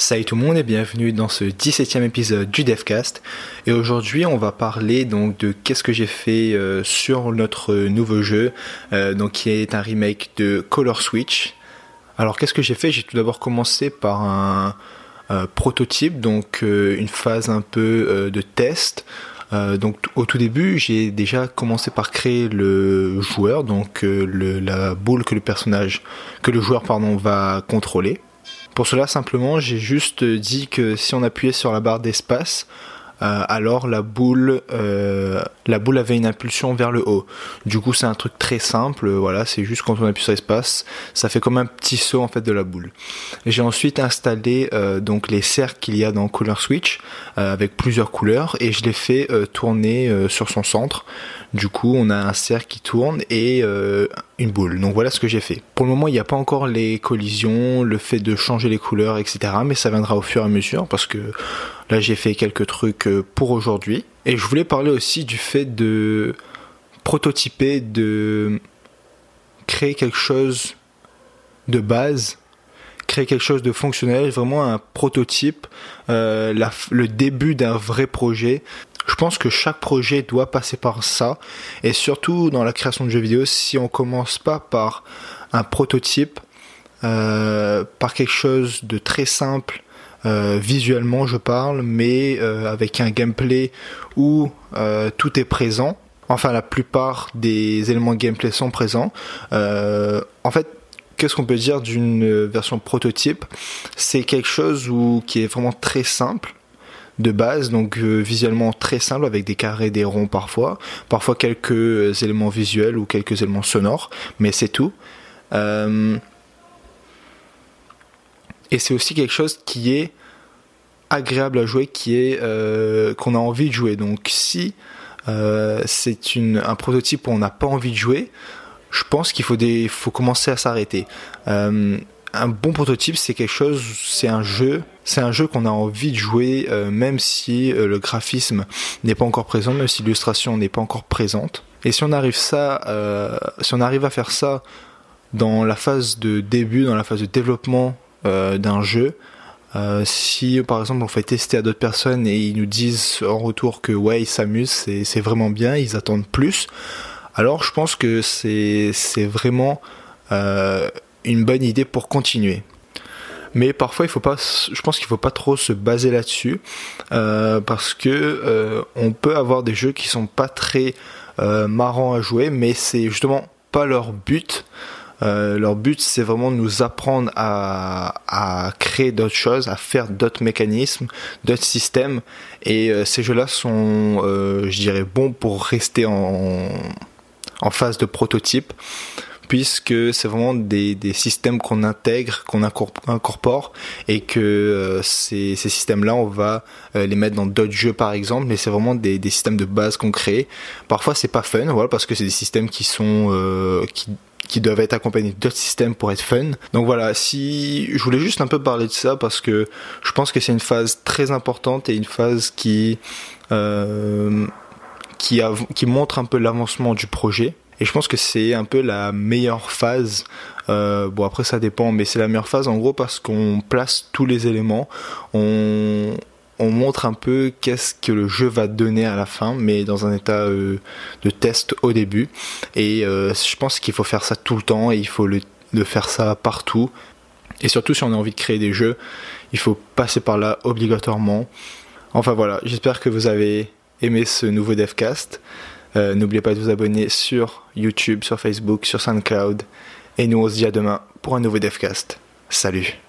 Salut tout le monde et bienvenue dans ce 17e épisode du Devcast. Et aujourd'hui, on va parler donc de qu'est-ce que j'ai fait euh, sur notre nouveau jeu, euh, donc qui est un remake de Color Switch. Alors qu'est-ce que j'ai fait? J'ai tout d'abord commencé par un euh, prototype, donc une phase un peu de test. donc au tout début, j'ai déjà commencé par créer le joueur, donc la boule que le personnage, que le joueur pardon va contrôler. Pour cela, simplement, j'ai juste dit que si on appuyait sur la barre d'espace, euh, alors la boule, euh, la boule avait une impulsion vers le haut. Du coup, c'est un truc très simple. Voilà, c'est juste quand on appuie sur l'espace, ça fait comme un petit saut en fait de la boule. J'ai ensuite installé euh, donc les cercles qu'il y a dans Color Switch avec plusieurs couleurs et je les fais tourner sur son centre. Du coup, on a un cercle qui tourne et boule. Donc voilà ce que j'ai fait. Pour le moment, il n'y a pas encore les collisions, le fait de changer les couleurs, etc. Mais ça viendra au fur et à mesure parce que Là, j'ai fait quelques trucs euh, pour aujourd'hui. Et je voulais parler aussi du fait de prototyper, de créer quelque chose de base, créer quelque chose de fonctionnel, vraiment un prototype, euh, le début d'un vrai projet. Je pense que chaque projet doit passer par ça. Et surtout dans la création de jeux vidéo, si on commence pas par un prototype, euh, par quelque chose de très simple, euh, visuellement je parle, mais euh, avec un gameplay où tout est présent. Enfin, la plupart des éléments de gameplay sont présents. en fait, qu'est-ce qu'on peut dire d'une version prototype? C'est quelque chose où, qui est vraiment très simple de base, donc visuellement très simple avec des carrés, des ronds parfois, parfois quelques éléments visuels ou quelques éléments sonores, mais c'est tout. Et c'est aussi quelque chose qui est agréable à jouer, qui est euh, qu'on a envie de jouer. Donc si euh, c'est un prototype où on n'a pas envie de jouer, je pense qu'il faut, des, faut commencer à s'arrêter. Euh, un bon prototype, c'est quelque chose, c'est un jeu, c'est un jeu qu'on a envie de jouer, même si le graphisme n'est pas encore présent, même si l'illustration n'est pas encore présente. Et si on arrive ça, si on arrive à faire ça dans la phase de début, dans la phase de développement euh, d'un jeu. Euh, si par exemple on fait tester à d'autres personnes et ils nous disent en retour que ouais ils s'amusent, c'est vraiment bien, ils attendent plus, alors je pense que c'est vraiment euh, une bonne idée pour continuer. Mais parfois il faut pas, je pense qu'il faut pas trop se baser là-dessus parce que on peut avoir des jeux qui sont pas très marrants à jouer, mais c'est justement pas leur but. Euh, leur but, c'est vraiment de nous apprendre à, créer d'autres choses, à faire d'autres mécanismes, d'autres systèmes. Et euh, ces jeux-là sont, euh, je dirais, bons pour rester en phase de prototype puisque c'est vraiment des, systèmes qu'on intègre, qu'on incorpore, et que ces, systèmes-là, on va les mettre dans d'autres jeux par exemple, mais c'est vraiment des, systèmes de base qu'on crée. Parfois c'est pas fun, voilà, parce que c'est des systèmes qui sont qui qui doivent être accompagnés d'autres systèmes pour être fun. Donc voilà, si je voulais juste un peu parler de ça parce que je pense que c'est une phase très importante et une phase euh, qui montre un peu l'avancement du projet. Et je pense que c'est un peu la meilleure phase. Euh, bon après ça dépend, mais c'est la meilleure phase en gros parce qu'on place tous les éléments, on, on montre un peu qu'est-ce que le jeu va donner à la fin, mais dans un état euh, de test au début. Et euh, je pense qu'il faut faire ça tout le temps et il faut le, faire ça partout. Et surtout si on a envie de créer des jeux, il faut passer par là obligatoirement. Enfin voilà, j'espère que vous avez aimé ce nouveau devcast. Euh, n'oubliez pas de vous abonner sur YouTube, sur Facebook, sur SoundCloud. Et nous on se dit à demain pour un nouveau devcast. Salut